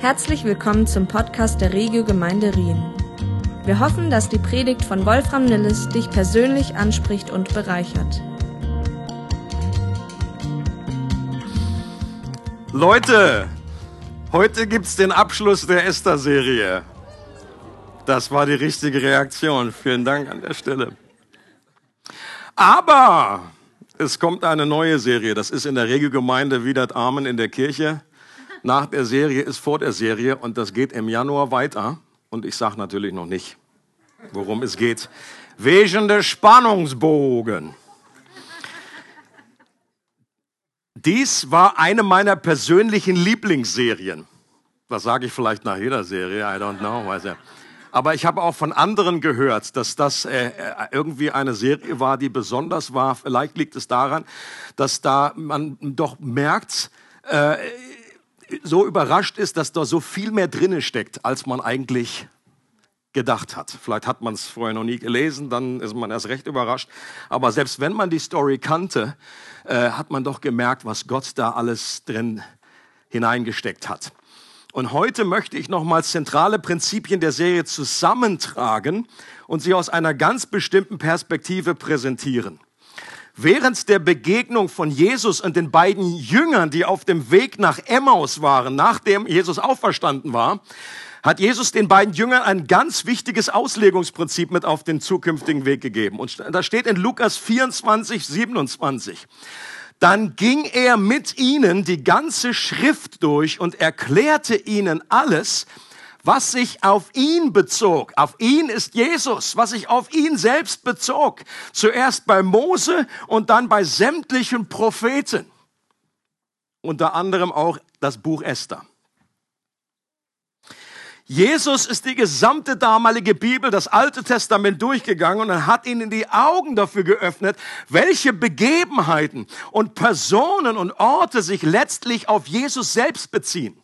Herzlich willkommen zum Podcast der Regio Gemeinde Rien. Wir hoffen, dass die Predigt von Wolfram Nilles dich persönlich anspricht und bereichert. Leute, heute gibt's den Abschluss der Esther-Serie. Das war die richtige Reaktion. Vielen Dank an der Stelle. Aber es kommt eine neue Serie. Das ist in der Regelgemeinde Wiedert Amen in der Kirche. Nach der Serie ist vor der Serie und das geht im Januar weiter. Und ich sage natürlich noch nicht, worum es geht. Wegende Spannungsbogen. Dies war eine meiner persönlichen Lieblingsserien. Das sage ich vielleicht nach jeder Serie, I don't know. Weiß ja. Aber ich habe auch von anderen gehört, dass das äh, irgendwie eine Serie war, die besonders war. Vielleicht liegt es daran, dass da man doch merkt, äh, so überrascht ist, dass da so viel mehr drinne steckt, als man eigentlich gedacht hat. Vielleicht hat man es vorher noch nie gelesen, dann ist man erst recht überrascht. Aber selbst wenn man die Story kannte, äh, hat man doch gemerkt, was Gott da alles drin hineingesteckt hat. Und heute möchte ich nochmals zentrale Prinzipien der Serie zusammentragen und sie aus einer ganz bestimmten Perspektive präsentieren. Während der Begegnung von Jesus und den beiden Jüngern, die auf dem Weg nach Emmaus waren, nachdem Jesus auferstanden war, hat Jesus den beiden Jüngern ein ganz wichtiges Auslegungsprinzip mit auf den zukünftigen Weg gegeben. Und da steht in Lukas 24, 27. Dann ging er mit ihnen die ganze Schrift durch und erklärte ihnen alles, was sich auf ihn bezog. Auf ihn ist Jesus, was sich auf ihn selbst bezog. Zuerst bei Mose und dann bei sämtlichen Propheten. Unter anderem auch das Buch Esther. Jesus ist die gesamte damalige Bibel, das Alte Testament durchgegangen und hat ihnen die Augen dafür geöffnet, welche Begebenheiten und Personen und Orte sich letztlich auf Jesus selbst beziehen.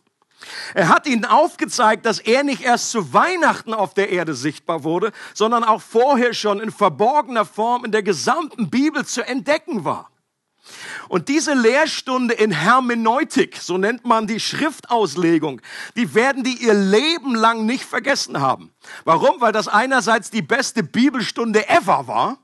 Er hat ihnen aufgezeigt, dass er nicht erst zu Weihnachten auf der Erde sichtbar wurde, sondern auch vorher schon in verborgener Form in der gesamten Bibel zu entdecken war. Und diese Lehrstunde in Hermeneutik, so nennt man die Schriftauslegung, die werden die ihr Leben lang nicht vergessen haben. Warum? Weil das einerseits die beste Bibelstunde ever war.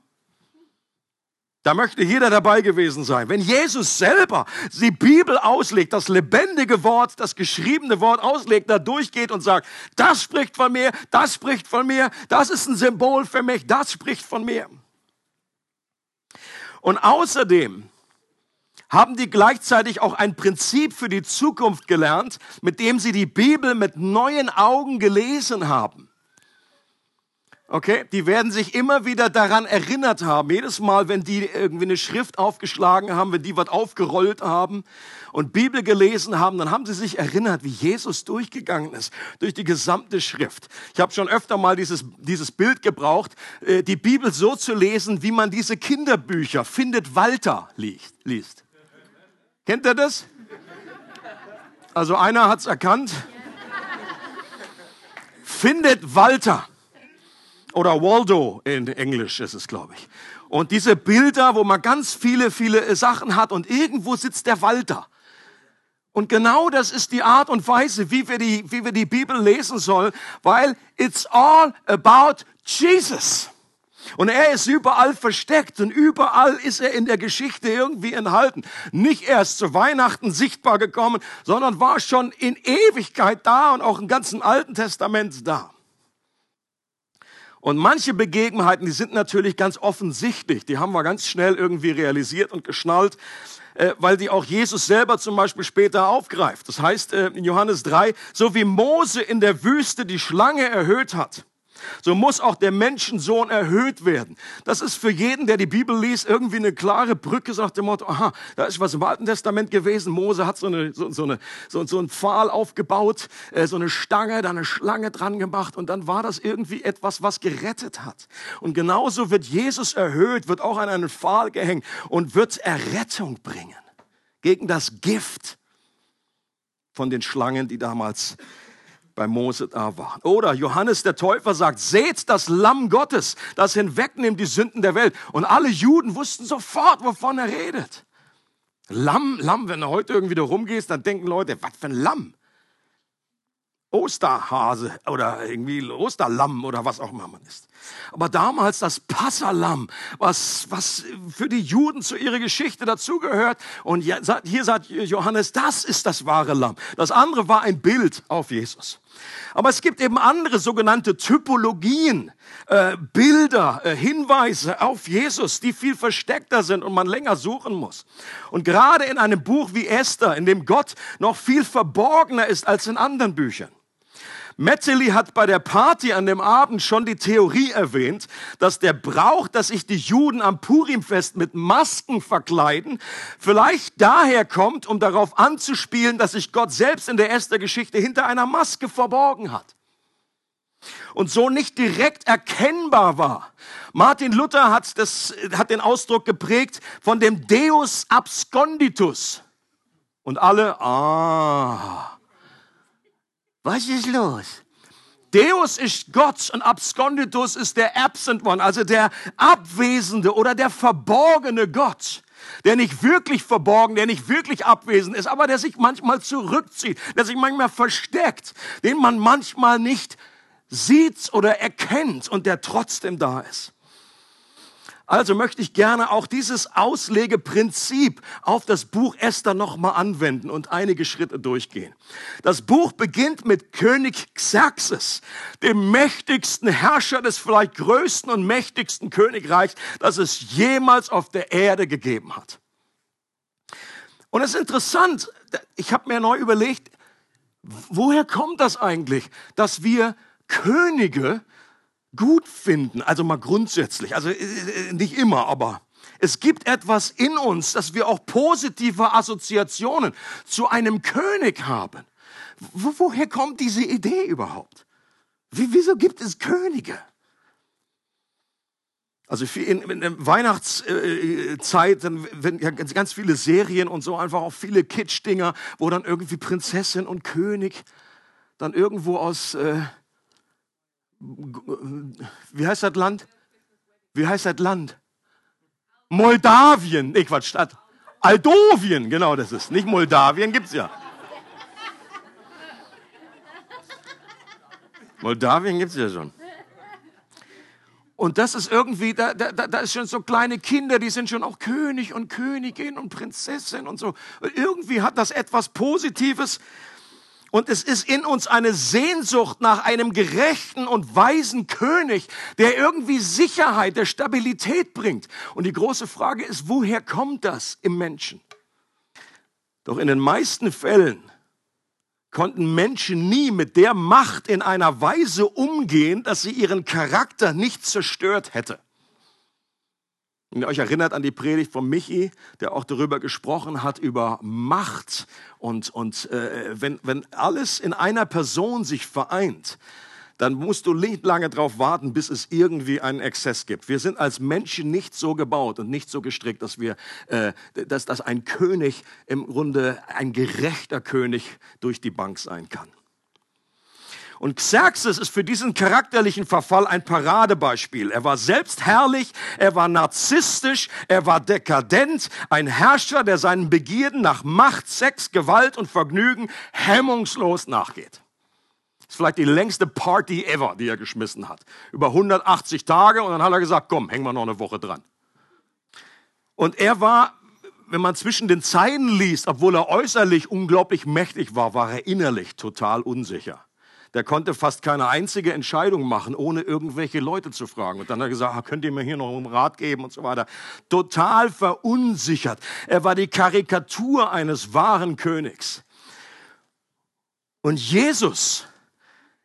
Da möchte jeder dabei gewesen sein. Wenn Jesus selber die Bibel auslegt, das lebendige Wort, das geschriebene Wort auslegt, da durchgeht und sagt, das spricht von mir, das spricht von mir, das ist ein Symbol für mich, das spricht von mir. Und außerdem haben die gleichzeitig auch ein Prinzip für die Zukunft gelernt, mit dem sie die Bibel mit neuen Augen gelesen haben. Okay, die werden sich immer wieder daran erinnert haben. Jedes Mal, wenn die irgendwie eine Schrift aufgeschlagen haben, wenn die was aufgerollt haben und Bibel gelesen haben, dann haben sie sich erinnert, wie Jesus durchgegangen ist durch die gesamte Schrift. Ich habe schon öfter mal dieses, dieses Bild gebraucht, äh, die Bibel so zu lesen, wie man diese Kinderbücher findet Walter liest. Kennt ihr das? Also einer hat's erkannt. Findet Walter. Oder Waldo in Englisch ist es, glaube ich. Und diese Bilder, wo man ganz viele, viele Sachen hat und irgendwo sitzt der Walter. Und genau das ist die Art und Weise, wie wir die, wie wir die Bibel lesen sollen, weil it's all about Jesus. Und er ist überall versteckt und überall ist er in der Geschichte irgendwie enthalten. Nicht erst zu Weihnachten sichtbar gekommen, sondern war schon in Ewigkeit da und auch im ganzen Alten Testament da. Und manche Begebenheiten, die sind natürlich ganz offensichtlich, die haben wir ganz schnell irgendwie realisiert und geschnallt, äh, weil die auch Jesus selber zum Beispiel später aufgreift. Das heißt äh, in Johannes 3, so wie Mose in der Wüste die Schlange erhöht hat, so muss auch der Menschensohn erhöht werden. Das ist für jeden, der die Bibel liest, irgendwie eine klare Brücke, sagt dem Motto, aha, da ist was im Alten Testament gewesen. Mose hat so, eine, so, so, eine, so, so einen Pfahl aufgebaut, äh, so eine Stange, da eine Schlange dran gemacht und dann war das irgendwie etwas, was gerettet hat. Und genauso wird Jesus erhöht, wird auch an einen Pfahl gehängt und wird Errettung bringen gegen das Gift von den Schlangen, die damals bei Mose da waren. Oder Johannes der Täufer sagt, seht das Lamm Gottes, das hinwegnimmt die Sünden der Welt. Und alle Juden wussten sofort, wovon er redet. Lamm, Lamm, wenn du heute irgendwie da rumgehst, dann denken Leute, was für ein Lamm? Osterhase oder irgendwie Osterlamm oder was auch immer man ist. Aber damals das Passalam, was, was für die Juden zu ihrer Geschichte dazugehört. Und hier sagt Johannes, das ist das wahre Lamm. Das andere war ein Bild auf Jesus. Aber es gibt eben andere sogenannte Typologien, äh, Bilder, äh, Hinweise auf Jesus, die viel versteckter sind und man länger suchen muss. Und gerade in einem Buch wie Esther, in dem Gott noch viel verborgener ist als in anderen Büchern. Metzeli hat bei der Party an dem Abend schon die Theorie erwähnt, dass der Brauch, dass sich die Juden am Purimfest mit Masken verkleiden, vielleicht daher kommt, um darauf anzuspielen, dass sich Gott selbst in der Esther-Geschichte hinter einer Maske verborgen hat und so nicht direkt erkennbar war. Martin Luther hat, das, hat den Ausdruck geprägt von dem Deus absconditus. Und alle, ah, was ist los? Deus ist Gott und Absconditus ist der Absent One, also der abwesende oder der verborgene Gott. Der nicht wirklich verborgen, der nicht wirklich abwesend ist, aber der sich manchmal zurückzieht, der sich manchmal versteckt, den man manchmal nicht sieht oder erkennt und der trotzdem da ist. Also möchte ich gerne auch dieses Auslegeprinzip auf das Buch Esther nochmal anwenden und einige Schritte durchgehen. Das Buch beginnt mit König Xerxes, dem mächtigsten Herrscher des vielleicht größten und mächtigsten Königreichs, das es jemals auf der Erde gegeben hat. Und es ist interessant, ich habe mir neu überlegt, woher kommt das eigentlich, dass wir Könige gut finden, also mal grundsätzlich, also äh, äh, nicht immer, aber es gibt etwas in uns, dass wir auch positive Assoziationen zu einem König haben. Wo, woher kommt diese Idee überhaupt? Wie, wieso gibt es Könige? Also in, in Weihnachtszeit, dann werden ja ganz, ganz viele Serien und so einfach auch viele Kitsch-Dinger, wo dann irgendwie Prinzessin und König dann irgendwo aus äh, wie heißt das Land? Wie heißt das Land? Moldawien. Nee, Quatsch, Stadt. Aldowien, genau das ist. Nicht Moldawien, gibt's ja. Moldawien gibt's ja schon. Und das ist irgendwie, da, da, da ist schon so kleine Kinder, die sind schon auch König und Königin und Prinzessin und so. Irgendwie hat das etwas Positives, und es ist in uns eine Sehnsucht nach einem gerechten und weisen König, der irgendwie Sicherheit, der Stabilität bringt. Und die große Frage ist, woher kommt das im Menschen? Doch in den meisten Fällen konnten Menschen nie mit der Macht in einer Weise umgehen, dass sie ihren Charakter nicht zerstört hätte. Wenn ihr euch erinnert an die Predigt von Michi, der auch darüber gesprochen hat, über Macht und, und äh, wenn, wenn alles in einer Person sich vereint, dann musst du nicht lange darauf warten, bis es irgendwie einen Exzess gibt. Wir sind als Menschen nicht so gebaut und nicht so gestrickt, dass wir, äh, dass, dass ein König im Grunde ein gerechter König durch die Bank sein kann. Und Xerxes ist für diesen charakterlichen Verfall ein Paradebeispiel. Er war selbst herrlich, er war narzisstisch, er war dekadent, ein Herrscher, der seinen Begierden nach Macht, Sex, Gewalt und Vergnügen hemmungslos nachgeht. Das ist vielleicht die längste Party ever, die er geschmissen hat. Über 180 Tage und dann hat er gesagt, komm, hängen wir noch eine Woche dran. Und er war wenn man zwischen den Zeilen liest, obwohl er äußerlich unglaublich mächtig war, war er innerlich total unsicher der konnte fast keine einzige Entscheidung machen, ohne irgendwelche Leute zu fragen. Und dann hat er gesagt, ah, könnt ihr mir hier noch einen Rat geben und so weiter. Total verunsichert. Er war die Karikatur eines wahren Königs. Und Jesus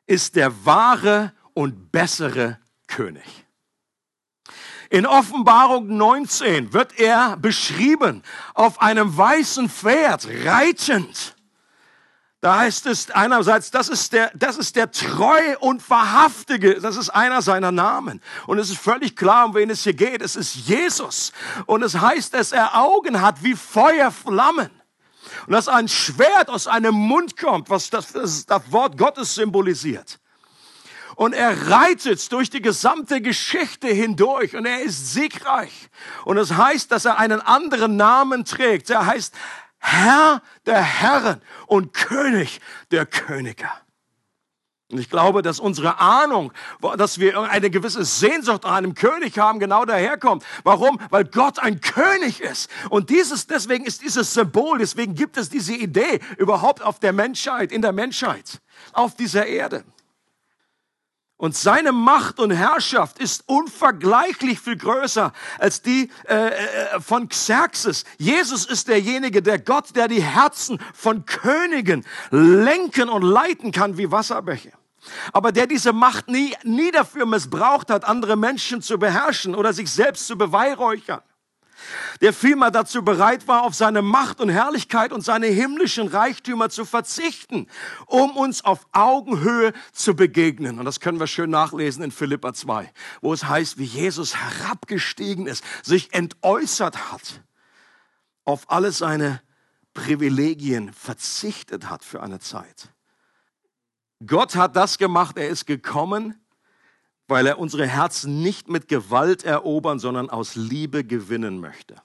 ist der wahre und bessere König. In Offenbarung 19 wird er beschrieben auf einem weißen Pferd reitend. Da heißt es einerseits, das ist der, das ist der treu und wahrhaftige, das ist einer seiner Namen. Und es ist völlig klar, um wen es hier geht. Es ist Jesus. Und es heißt, dass er Augen hat wie Feuerflammen. Und dass ein Schwert aus einem Mund kommt, was das, das, das Wort Gottes symbolisiert. Und er reitet durch die gesamte Geschichte hindurch und er ist siegreich. Und es heißt, dass er einen anderen Namen trägt. Er heißt Herr der Herren und König der Könige. Und ich glaube, dass unsere Ahnung, dass wir eine gewisse Sehnsucht nach einem König haben, genau daherkommt. Warum? Weil Gott ein König ist. Und dieses, deswegen ist dieses Symbol, deswegen gibt es diese Idee überhaupt auf der Menschheit, in der Menschheit, auf dieser Erde. Und seine Macht und Herrschaft ist unvergleichlich viel größer als die äh, äh, von Xerxes. Jesus ist derjenige, der Gott, der die Herzen von Königen lenken und leiten kann wie Wasserbäche. Aber der diese Macht nie, nie dafür missbraucht hat, andere Menschen zu beherrschen oder sich selbst zu beweihräuchern der vielmehr dazu bereit war, auf seine Macht und Herrlichkeit und seine himmlischen Reichtümer zu verzichten, um uns auf Augenhöhe zu begegnen. Und das können wir schön nachlesen in Philippa 2, wo es heißt, wie Jesus herabgestiegen ist, sich entäußert hat, auf alle seine Privilegien verzichtet hat für eine Zeit. Gott hat das gemacht, er ist gekommen, weil er unsere Herzen nicht mit Gewalt erobern, sondern aus Liebe gewinnen möchte.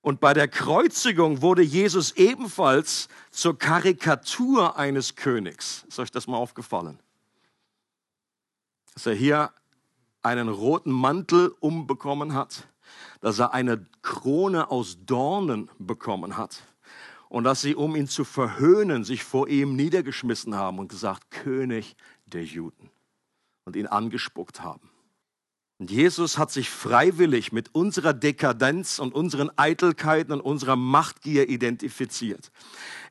Und bei der Kreuzigung wurde Jesus ebenfalls zur Karikatur eines Königs. Ist euch das mal aufgefallen? Dass er hier einen roten Mantel umbekommen hat, dass er eine Krone aus Dornen bekommen hat und dass sie, um ihn zu verhöhnen, sich vor ihm niedergeschmissen haben und gesagt, König der Juden und ihn angespuckt haben. Und Jesus hat sich freiwillig mit unserer Dekadenz und unseren Eitelkeiten und unserer Machtgier identifiziert.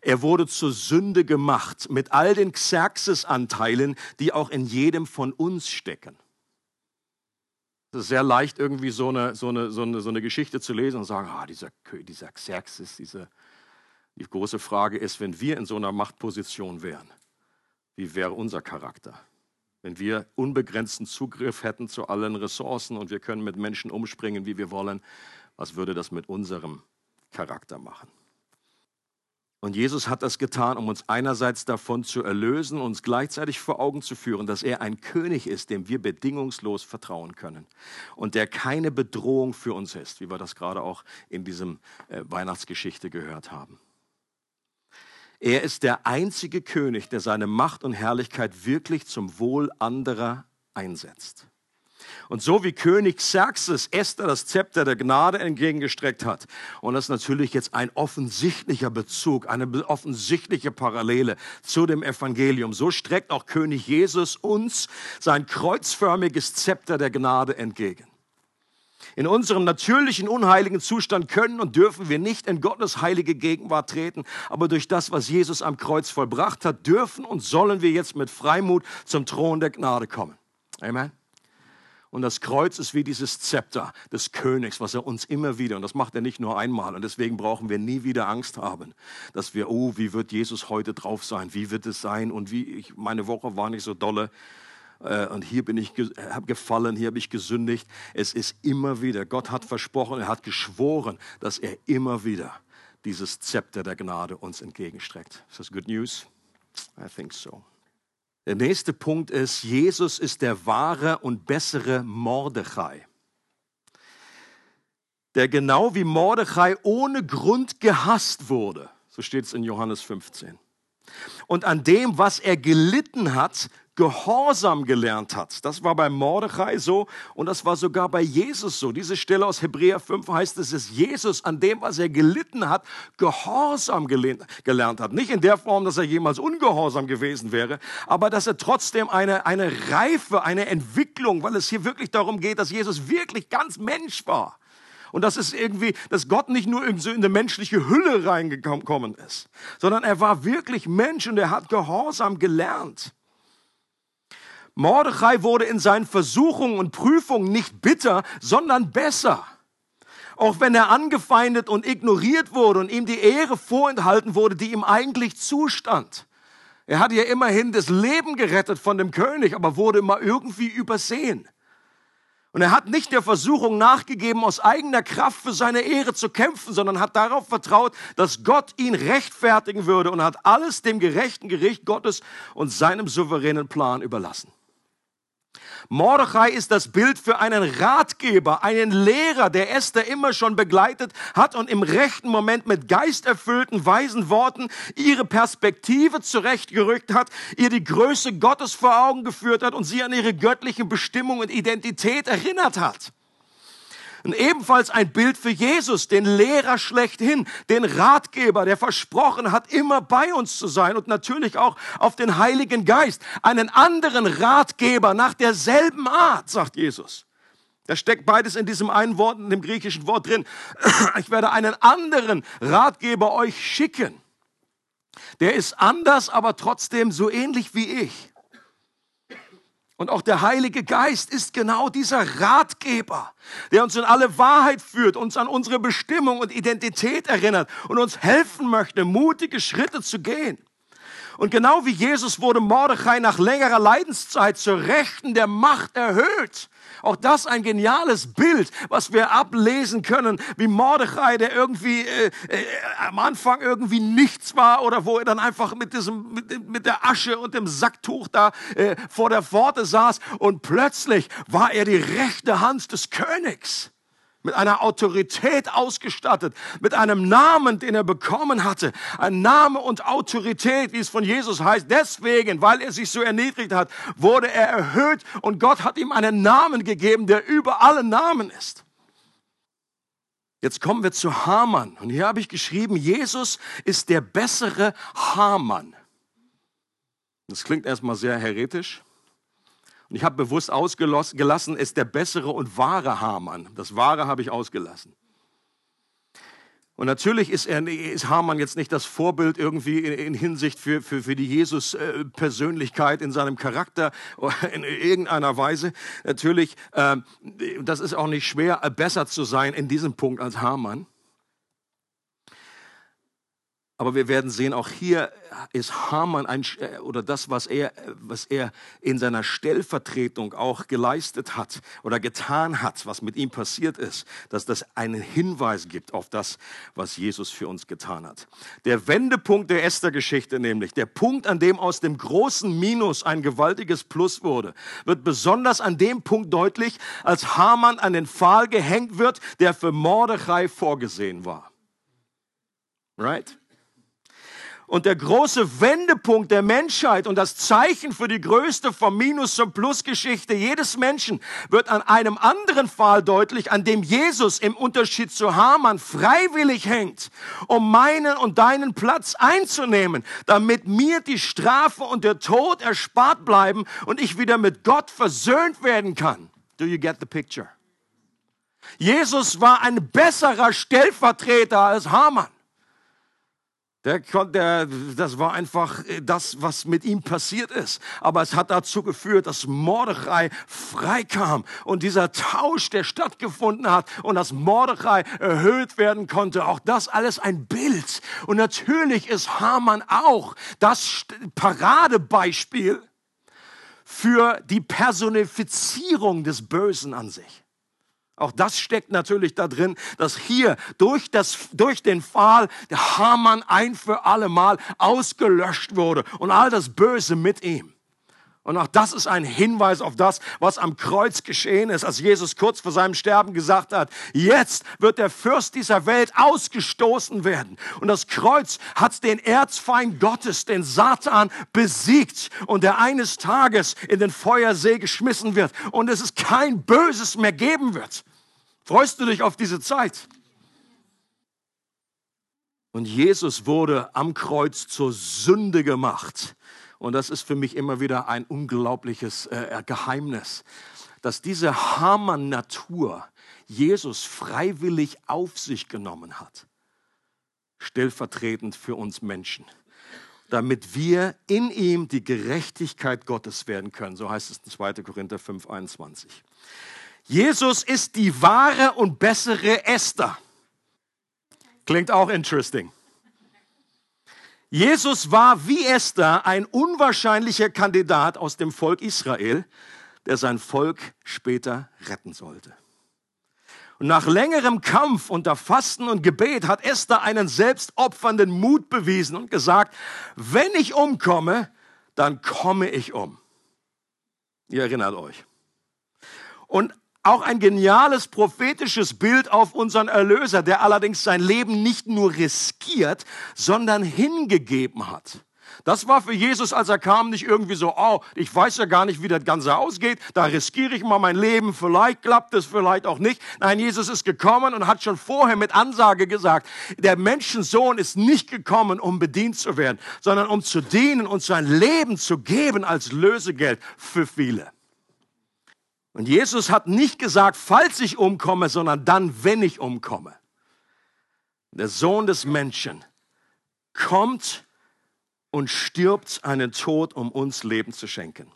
Er wurde zur Sünde gemacht mit all den Xerxes-Anteilen, die auch in jedem von uns stecken. Es ist sehr leicht, irgendwie so eine, so eine, so eine, so eine Geschichte zu lesen und sagen, ah, dieser, dieser Xerxes, diese, die große Frage ist, wenn wir in so einer Machtposition wären, wie wäre unser Charakter? Wenn wir unbegrenzten Zugriff hätten zu allen Ressourcen und wir können mit Menschen umspringen, wie wir wollen, was würde das mit unserem Charakter machen? Und Jesus hat das getan, um uns einerseits davon zu erlösen, uns gleichzeitig vor Augen zu führen, dass er ein König ist, dem wir bedingungslos vertrauen können und der keine Bedrohung für uns ist, wie wir das gerade auch in diesem äh, Weihnachtsgeschichte gehört haben. Er ist der einzige König, der seine Macht und Herrlichkeit wirklich zum Wohl anderer einsetzt. Und so wie König Xerxes Esther das Zepter der Gnade entgegengestreckt hat, und das ist natürlich jetzt ein offensichtlicher Bezug, eine offensichtliche Parallele zu dem Evangelium, so streckt auch König Jesus uns sein kreuzförmiges Zepter der Gnade entgegen. In unserem natürlichen, unheiligen Zustand können und dürfen wir nicht in Gottes heilige Gegenwart treten, aber durch das, was Jesus am Kreuz vollbracht hat, dürfen und sollen wir jetzt mit Freimut zum Thron der Gnade kommen. Amen. Und das Kreuz ist wie dieses Zepter des Königs, was er uns immer wieder, und das macht er nicht nur einmal, und deswegen brauchen wir nie wieder Angst haben, dass wir, oh, wie wird Jesus heute drauf sein, wie wird es sein und wie, ich, meine Woche war nicht so dolle und hier bin ich habe gefallen, hier habe ich gesündigt. Es ist immer wieder, Gott hat versprochen, er hat geschworen, dass er immer wieder dieses Zepter der Gnade uns entgegenstreckt. Ist das good news? I think so. Der nächste Punkt ist, Jesus ist der wahre und bessere Mordechai. Der genau wie Mordechai ohne Grund gehasst wurde. So steht es in Johannes 15. Und an dem, was er gelitten hat, Gehorsam gelernt hat. Das war bei Mordechai so und das war sogar bei Jesus so. Diese Stelle aus Hebräer 5 heißt, es ist Jesus an dem, was er gelitten hat, Gehorsam gelernt hat. Nicht in der Form, dass er jemals ungehorsam gewesen wäre, aber dass er trotzdem eine, eine Reife, eine Entwicklung, weil es hier wirklich darum geht, dass Jesus wirklich ganz Mensch war. Und das ist irgendwie, dass Gott nicht nur in eine menschliche Hülle reingekommen ist, sondern er war wirklich Mensch und er hat Gehorsam gelernt. Mordechai wurde in seinen Versuchungen und Prüfungen nicht bitter, sondern besser. Auch wenn er angefeindet und ignoriert wurde und ihm die Ehre vorenthalten wurde, die ihm eigentlich zustand. Er hat ja immerhin das Leben gerettet von dem König, aber wurde immer irgendwie übersehen. Und er hat nicht der Versuchung nachgegeben, aus eigener Kraft für seine Ehre zu kämpfen, sondern hat darauf vertraut, dass Gott ihn rechtfertigen würde und hat alles dem gerechten Gericht Gottes und seinem souveränen Plan überlassen. Mordechai ist das Bild für einen Ratgeber, einen Lehrer, der Esther immer schon begleitet hat und im rechten Moment mit geisterfüllten, weisen Worten ihre Perspektive zurechtgerückt hat, ihr die Größe Gottes vor Augen geführt hat und sie an ihre göttliche Bestimmung und Identität erinnert hat. Und ebenfalls ein Bild für Jesus, den Lehrer schlechthin, den Ratgeber, der versprochen hat, immer bei uns zu sein und natürlich auch auf den Heiligen Geist, einen anderen Ratgeber nach derselben Art, sagt Jesus. Da steckt beides in diesem einen Wort, in dem griechischen Wort drin. Ich werde einen anderen Ratgeber euch schicken. Der ist anders, aber trotzdem so ähnlich wie ich. Und auch der Heilige Geist ist genau dieser Ratgeber, der uns in alle Wahrheit führt, uns an unsere Bestimmung und Identität erinnert und uns helfen möchte, mutige Schritte zu gehen. Und genau wie Jesus wurde Mordechai nach längerer Leidenszeit zur Rechten der Macht erhöht. Auch das ein geniales Bild, was wir ablesen können, wie Mordechai, der irgendwie äh, äh, am Anfang irgendwie nichts war oder wo er dann einfach mit diesem mit, mit der Asche und dem Sacktuch da äh, vor der Pforte saß und plötzlich war er die rechte Hand des Königs mit einer Autorität ausgestattet, mit einem Namen, den er bekommen hatte. Ein Name und Autorität, wie es von Jesus heißt. Deswegen, weil er sich so erniedrigt hat, wurde er erhöht und Gott hat ihm einen Namen gegeben, der über alle Namen ist. Jetzt kommen wir zu Hamann. Und hier habe ich geschrieben, Jesus ist der bessere Hamann. Das klingt erstmal sehr heretisch. Und ich habe bewusst ausgelassen, ist der bessere und wahre Hamann. Das wahre habe ich ausgelassen. Und natürlich ist, er, ist Hamann jetzt nicht das Vorbild irgendwie in, in Hinsicht für, für, für die Jesus-Persönlichkeit in seinem Charakter in irgendeiner Weise. Natürlich, äh, das ist auch nicht schwer, besser zu sein in diesem Punkt als Hamann. Aber wir werden sehen, auch hier ist Haman ein, äh, oder das, was er, was er in seiner Stellvertretung auch geleistet hat oder getan hat, was mit ihm passiert ist, dass das einen Hinweis gibt auf das, was Jesus für uns getan hat. Der Wendepunkt der Esther-Geschichte nämlich, der Punkt, an dem aus dem großen Minus ein gewaltiges Plus wurde, wird besonders an dem Punkt deutlich, als Haman an den Pfahl gehängt wird, der für Mordechai vorgesehen war. Right? Und der große Wendepunkt der Menschheit und das Zeichen für die größte vom Minus zum Plus Geschichte jedes Menschen wird an einem anderen Fall deutlich, an dem Jesus im Unterschied zu Haman freiwillig hängt, um meinen und deinen Platz einzunehmen, damit mir die Strafe und der Tod erspart bleiben und ich wieder mit Gott versöhnt werden kann. Do you get the picture? Jesus war ein besserer Stellvertreter als Haman. Der, der, das war einfach das, was mit ihm passiert ist. Aber es hat dazu geführt, dass Mordechai freikam und dieser Tausch, der stattgefunden hat und dass Mordechai erhöht werden konnte. Auch das alles ein Bild. Und natürlich ist Haman auch das Paradebeispiel für die Personifizierung des Bösen an sich. Auch das steckt natürlich da drin, dass hier durch, das, durch den Pfahl der Hamann ein für alle Mal ausgelöscht wurde und all das Böse mit ihm. Und auch das ist ein Hinweis auf das, was am Kreuz geschehen ist, als Jesus kurz vor seinem Sterben gesagt hat, jetzt wird der Fürst dieser Welt ausgestoßen werden. Und das Kreuz hat den Erzfeind Gottes, den Satan, besiegt und der eines Tages in den Feuersee geschmissen wird und es ist kein Böses mehr geben wird. Freust du dich auf diese Zeit? Und Jesus wurde am Kreuz zur Sünde gemacht und das ist für mich immer wieder ein unglaubliches äh, Geheimnis, dass diese Hamann-Natur Jesus freiwillig auf sich genommen hat, stellvertretend für uns Menschen, damit wir in ihm die Gerechtigkeit Gottes werden können. So heißt es in 2. Korinther 5, 21. Jesus ist die wahre und bessere Esther. Klingt auch interesting. Jesus war wie Esther ein unwahrscheinlicher Kandidat aus dem Volk Israel, der sein Volk später retten sollte. Und nach längerem Kampf unter Fasten und Gebet hat Esther einen selbstopfernden Mut bewiesen und gesagt, wenn ich umkomme, dann komme ich um. Ihr erinnert euch. Und auch ein geniales prophetisches Bild auf unseren Erlöser, der allerdings sein Leben nicht nur riskiert, sondern hingegeben hat. Das war für Jesus, als er kam, nicht irgendwie so, oh, ich weiß ja gar nicht, wie das Ganze ausgeht, da riskiere ich mal mein Leben, vielleicht klappt es, vielleicht auch nicht. Nein, Jesus ist gekommen und hat schon vorher mit Ansage gesagt, der Menschensohn ist nicht gekommen, um bedient zu werden, sondern um zu dienen und sein Leben zu geben als Lösegeld für viele. Und Jesus hat nicht gesagt, falls ich umkomme, sondern dann, wenn ich umkomme. Der Sohn des Menschen kommt und stirbt einen Tod, um uns Leben zu schenken.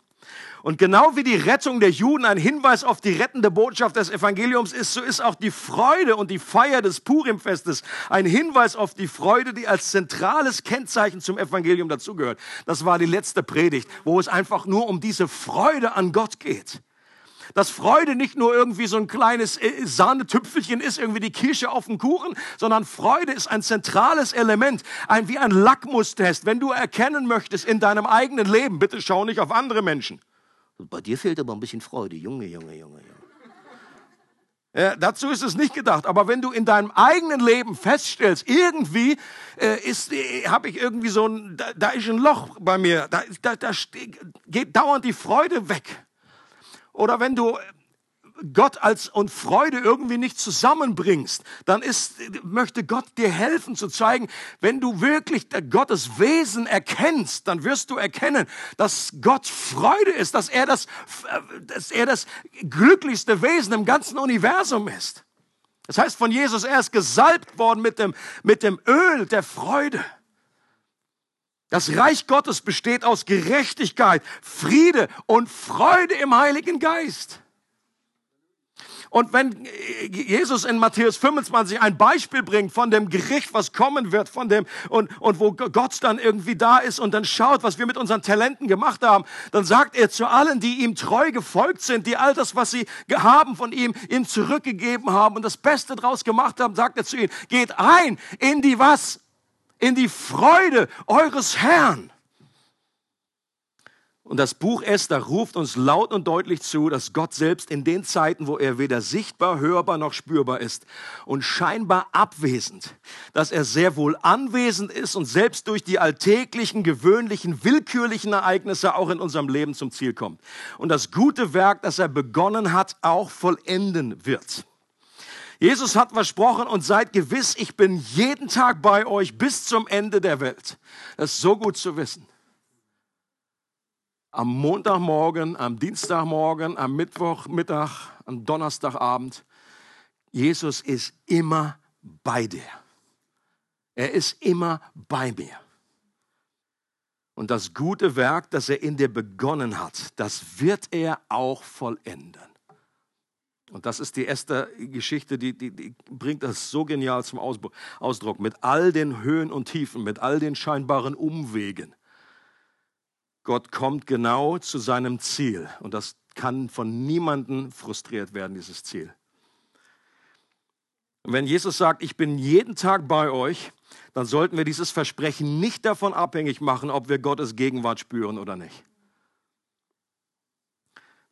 Und genau wie die Rettung der Juden ein Hinweis auf die rettende Botschaft des Evangeliums ist, so ist auch die Freude und die Feier des Purimfestes ein Hinweis auf die Freude, die als zentrales Kennzeichen zum Evangelium dazugehört. Das war die letzte Predigt, wo es einfach nur um diese Freude an Gott geht dass Freude nicht nur irgendwie so ein kleines äh, Sahnetüpfelchen ist, irgendwie die Kirsche auf dem Kuchen, sondern Freude ist ein zentrales Element, ein, wie ein Lackmustest. Wenn du erkennen möchtest in deinem eigenen Leben, bitte schau nicht auf andere Menschen. Bei dir fehlt aber ein bisschen Freude, Junge, Junge, Junge, Junge. Ja, dazu ist es nicht gedacht. Aber wenn du in deinem eigenen Leben feststellst, irgendwie äh, äh, habe ich irgendwie so ein, da, da, ist ein Loch bei mir, da, da, da geht dauernd die Freude weg. Oder wenn du Gott als und Freude irgendwie nicht zusammenbringst, dann ist, möchte Gott dir helfen zu zeigen, wenn du wirklich Gottes Wesen erkennst, dann wirst du erkennen, dass Gott Freude ist, dass er das, dass er das glücklichste Wesen im ganzen Universum ist. Das heißt von Jesus, er ist gesalbt worden mit dem, mit dem Öl der Freude. Das Reich Gottes besteht aus Gerechtigkeit, Friede und Freude im Heiligen Geist. Und wenn Jesus in Matthäus 25 ein Beispiel bringt von dem Gericht, was kommen wird, von dem und, und wo Gott dann irgendwie da ist und dann schaut, was wir mit unseren Talenten gemacht haben, dann sagt er zu allen, die ihm treu gefolgt sind, die all das, was sie haben von ihm, ihm zurückgegeben haben und das Beste draus gemacht haben, sagt er zu ihnen, geht ein in die was? In die Freude eures Herrn. Und das Buch Esther ruft uns laut und deutlich zu, dass Gott selbst in den Zeiten, wo er weder sichtbar, hörbar noch spürbar ist und scheinbar abwesend, dass er sehr wohl anwesend ist und selbst durch die alltäglichen, gewöhnlichen, willkürlichen Ereignisse auch in unserem Leben zum Ziel kommt. Und das gute Werk, das er begonnen hat, auch vollenden wird. Jesus hat versprochen und seid gewiss, ich bin jeden Tag bei euch bis zum Ende der Welt. Das ist so gut zu wissen. Am Montagmorgen, am Dienstagmorgen, am Mittwochmittag, am Donnerstagabend. Jesus ist immer bei dir. Er ist immer bei mir. Und das gute Werk, das er in dir begonnen hat, das wird er auch vollenden. Und das ist die erste Geschichte, die, die, die bringt das so genial zum Ausdruck. Mit all den Höhen und Tiefen, mit all den scheinbaren Umwegen. Gott kommt genau zu seinem Ziel. Und das kann von niemandem frustriert werden, dieses Ziel. Und wenn Jesus sagt, ich bin jeden Tag bei euch, dann sollten wir dieses Versprechen nicht davon abhängig machen, ob wir Gottes Gegenwart spüren oder nicht.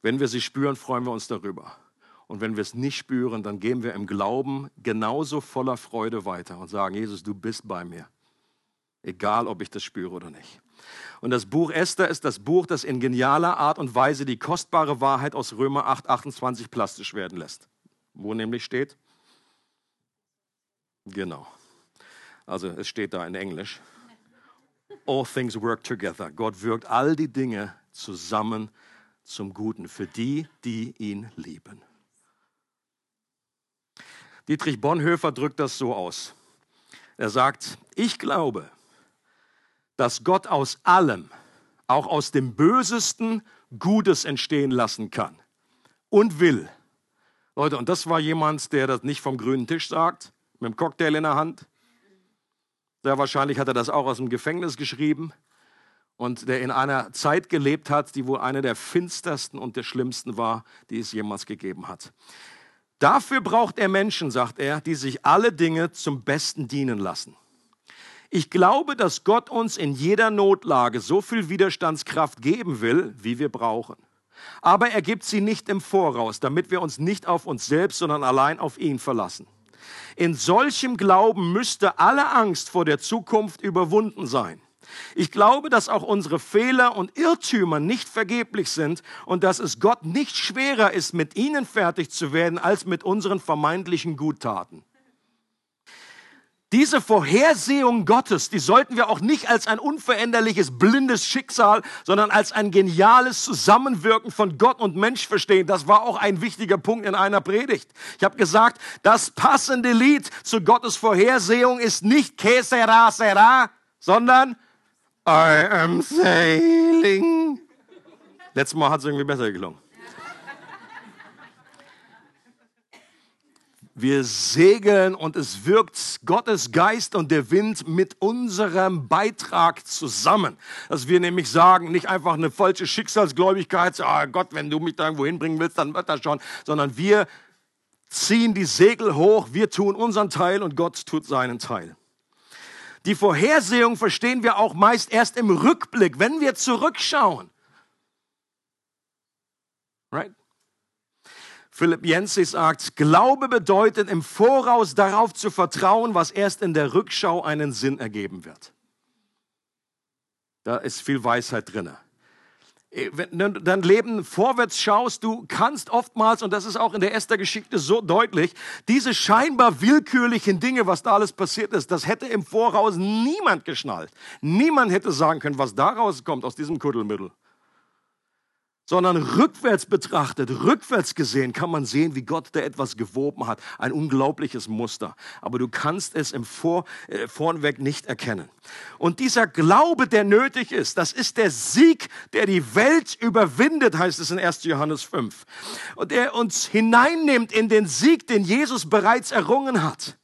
Wenn wir sie spüren, freuen wir uns darüber. Und wenn wir es nicht spüren, dann gehen wir im Glauben genauso voller Freude weiter und sagen, Jesus, du bist bei mir. Egal, ob ich das spüre oder nicht. Und das Buch Esther ist das Buch, das in genialer Art und Weise die kostbare Wahrheit aus Römer 8, 28 plastisch werden lässt. Wo nämlich steht? Genau. Also es steht da in Englisch. All things work together. Gott wirkt all die Dinge zusammen zum Guten für die, die ihn lieben. Dietrich Bonhoeffer drückt das so aus. Er sagt, ich glaube, dass Gott aus allem, auch aus dem Bösesten, Gutes entstehen lassen kann und will. Leute, und das war jemand, der das nicht vom grünen Tisch sagt, mit dem Cocktail in der Hand. Sehr wahrscheinlich hat er das auch aus dem Gefängnis geschrieben und der in einer Zeit gelebt hat, die wohl eine der finstersten und der schlimmsten war, die es jemals gegeben hat. Dafür braucht er Menschen, sagt er, die sich alle Dinge zum Besten dienen lassen. Ich glaube, dass Gott uns in jeder Notlage so viel Widerstandskraft geben will, wie wir brauchen. Aber er gibt sie nicht im Voraus, damit wir uns nicht auf uns selbst, sondern allein auf ihn verlassen. In solchem Glauben müsste alle Angst vor der Zukunft überwunden sein. Ich glaube, dass auch unsere Fehler und Irrtümer nicht vergeblich sind und dass es Gott nicht schwerer ist, mit ihnen fertig zu werden, als mit unseren vermeintlichen Guttaten. Diese Vorhersehung Gottes, die sollten wir auch nicht als ein unveränderliches, blindes Schicksal, sondern als ein geniales Zusammenwirken von Gott und Mensch verstehen. Das war auch ein wichtiger Punkt in einer Predigt. Ich habe gesagt, das passende Lied zu Gottes Vorhersehung ist nicht Que sera, sondern I am sailing. Letztes Mal hat es irgendwie besser gelungen. Wir segeln und es wirkt Gottes Geist und der Wind mit unserem Beitrag zusammen. Dass wir nämlich sagen, nicht einfach eine falsche Schicksalsgläubigkeit, oh Gott, wenn du mich da irgendwo hinbringen willst, dann wird das schon, sondern wir ziehen die Segel hoch, wir tun unseren Teil und Gott tut seinen Teil. Die Vorhersehung verstehen wir auch meist erst im Rückblick, wenn wir zurückschauen. Right? Philipp Jensi sagt, Glaube bedeutet im Voraus darauf zu vertrauen, was erst in der Rückschau einen Sinn ergeben wird. Da ist viel Weisheit drin. Äh, wenn du dein Leben vorwärts schaust, du kannst oftmals, und das ist auch in der Esther-Geschichte so deutlich, diese scheinbar willkürlichen Dinge, was da alles passiert ist, das hätte im Voraus niemand geschnallt. Niemand hätte sagen können, was daraus kommt aus diesem Kuddelmittel sondern rückwärts betrachtet, rückwärts gesehen, kann man sehen, wie Gott da etwas gewoben hat. Ein unglaubliches Muster. Aber du kannst es im Vor, äh, vornweg nicht erkennen. Und dieser Glaube, der nötig ist, das ist der Sieg, der die Welt überwindet, heißt es in 1. Johannes 5. Und der uns hineinnimmt in den Sieg, den Jesus bereits errungen hat.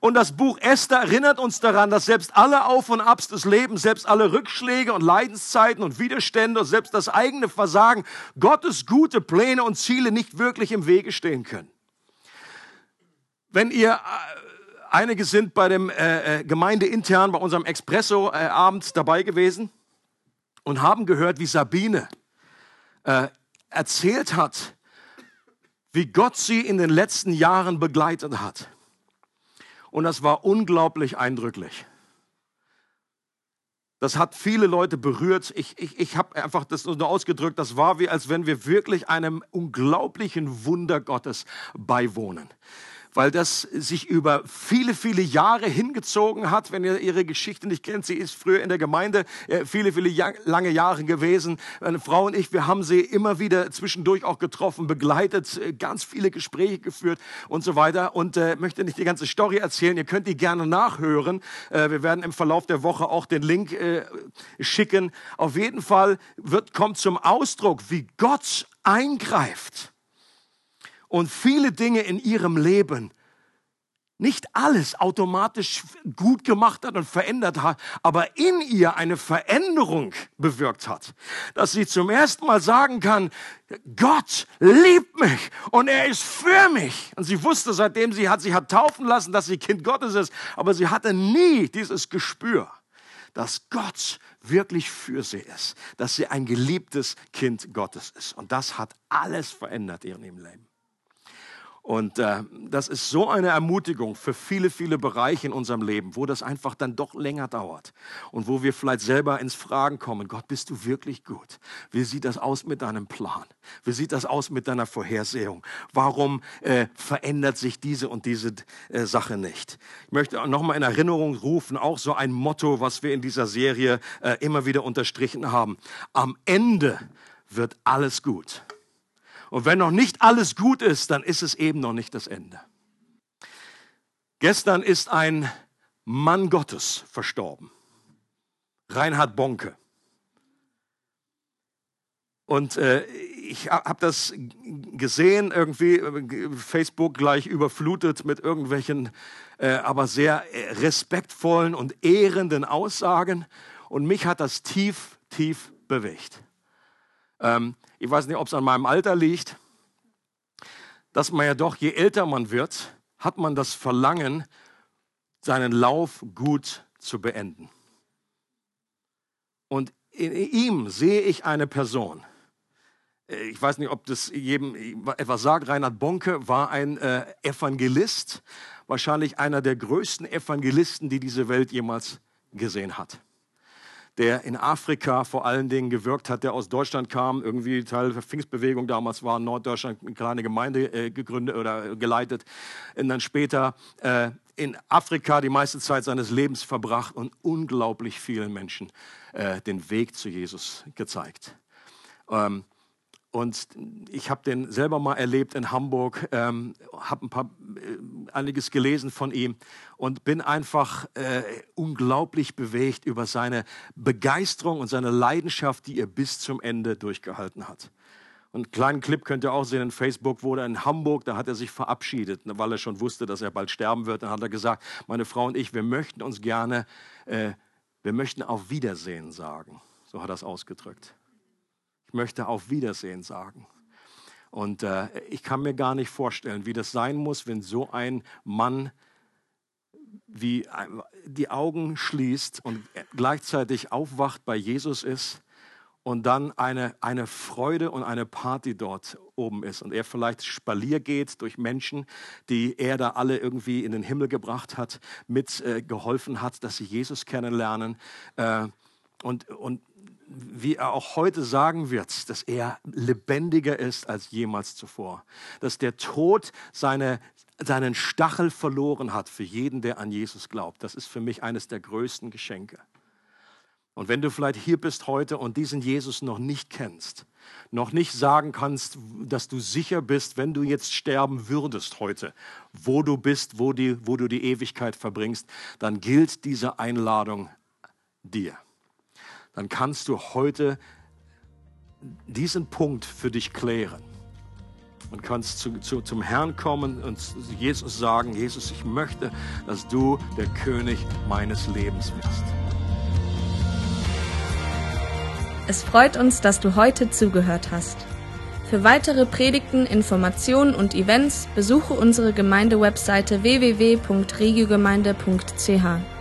Und das Buch Esther erinnert uns daran, dass selbst alle Auf und Abs des Lebens, selbst alle Rückschläge und Leidenszeiten und Widerstände und selbst das eigene Versagen Gottes gute Pläne und Ziele nicht wirklich im Wege stehen können. Wenn ihr äh, einige sind bei dem äh, äh Gemeindeintern, bei unserem Espresso-Abend äh, dabei gewesen und haben gehört, wie Sabine äh, erzählt hat, wie Gott sie in den letzten Jahren begleitet hat. Und das war unglaublich eindrücklich. Das hat viele Leute berührt. Ich, ich, ich habe einfach das nur ausgedrückt. Das war wie, als wenn wir wirklich einem unglaublichen Wunder Gottes beiwohnen weil das sich über viele, viele Jahre hingezogen hat. Wenn ihr ihre Geschichte nicht kennt, sie ist früher in der Gemeinde äh, viele, viele lange Jahre gewesen. Meine Frau und ich, wir haben sie immer wieder zwischendurch auch getroffen, begleitet, äh, ganz viele Gespräche geführt und so weiter. Und äh, möchte nicht die ganze Story erzählen. Ihr könnt die gerne nachhören. Äh, wir werden im Verlauf der Woche auch den Link äh, schicken. Auf jeden Fall wird, kommt zum Ausdruck, wie Gott eingreift und viele Dinge in ihrem Leben nicht alles automatisch gut gemacht hat und verändert hat, aber in ihr eine Veränderung bewirkt hat. Dass sie zum ersten Mal sagen kann, Gott liebt mich und er ist für mich. Und sie wusste, seitdem sie hat, sie hat taufen lassen, dass sie Kind Gottes ist, aber sie hatte nie dieses Gespür, dass Gott wirklich für sie ist, dass sie ein geliebtes Kind Gottes ist. Und das hat alles verändert in ihrem Leben. Und äh, das ist so eine Ermutigung für viele, viele Bereiche in unserem Leben, wo das einfach dann doch länger dauert und wo wir vielleicht selber ins Fragen kommen, Gott, bist du wirklich gut? Wie sieht das aus mit deinem Plan? Wie sieht das aus mit deiner Vorhersehung? Warum äh, verändert sich diese und diese äh, Sache nicht? Ich möchte nochmal in Erinnerung rufen, auch so ein Motto, was wir in dieser Serie äh, immer wieder unterstrichen haben. Am Ende wird alles gut. Und wenn noch nicht alles gut ist, dann ist es eben noch nicht das Ende. Gestern ist ein Mann Gottes verstorben. Reinhard Bonke. Und äh, ich habe das gesehen, irgendwie Facebook gleich überflutet mit irgendwelchen, äh, aber sehr respektvollen und ehrenden Aussagen. Und mich hat das tief, tief bewegt. Ähm, ich weiß nicht, ob es an meinem Alter liegt, dass man ja doch, je älter man wird, hat man das Verlangen, seinen Lauf gut zu beenden. Und in ihm sehe ich eine Person, äh, ich weiß nicht, ob das jedem etwas sagt, Reinhard Bonke war ein äh, Evangelist, wahrscheinlich einer der größten Evangelisten, die diese Welt jemals gesehen hat der in Afrika vor allen Dingen gewirkt hat, der aus Deutschland kam, irgendwie Teil der Pfingstbewegung damals war, in Norddeutschland eine kleine Gemeinde äh, gegründet oder geleitet und dann später äh, in Afrika die meiste Zeit seines Lebens verbracht und unglaublich vielen Menschen äh, den Weg zu Jesus gezeigt. Ähm, und ich habe den selber mal erlebt in Hamburg, ähm, habe ein paar äh, einiges gelesen von ihm und bin einfach äh, unglaublich bewegt über seine Begeisterung und seine Leidenschaft, die er bis zum Ende durchgehalten hat. Und einen kleinen Clip könnt ihr auch sehen in Facebook, er in Hamburg, da hat er sich verabschiedet, weil er schon wusste, dass er bald sterben wird. Dann hat er gesagt, meine Frau und ich, wir möchten uns gerne, äh, wir möchten auf Wiedersehen sagen. So hat er es ausgedrückt. Ich möchte auf Wiedersehen sagen. Und äh, ich kann mir gar nicht vorstellen, wie das sein muss, wenn so ein Mann wie äh, die Augen schließt und gleichzeitig aufwacht bei Jesus ist und dann eine, eine Freude und eine Party dort oben ist und er vielleicht Spalier geht durch Menschen, die er da alle irgendwie in den Himmel gebracht hat, mit äh, hat, dass sie Jesus kennenlernen äh, und, und wie er auch heute sagen wird, dass er lebendiger ist als jemals zuvor. Dass der Tod seine, seinen Stachel verloren hat für jeden, der an Jesus glaubt. Das ist für mich eines der größten Geschenke. Und wenn du vielleicht hier bist heute und diesen Jesus noch nicht kennst, noch nicht sagen kannst, dass du sicher bist, wenn du jetzt sterben würdest heute, wo du bist, wo, die, wo du die Ewigkeit verbringst, dann gilt diese Einladung dir dann kannst du heute diesen Punkt für dich klären und kannst zu, zu, zum Herrn kommen und Jesus sagen, Jesus, ich möchte, dass du der König meines Lebens wirst. Es freut uns, dass du heute zugehört hast. Für weitere Predigten, Informationen und Events besuche unsere Gemeindewebseite www.regiogemeinde.ch.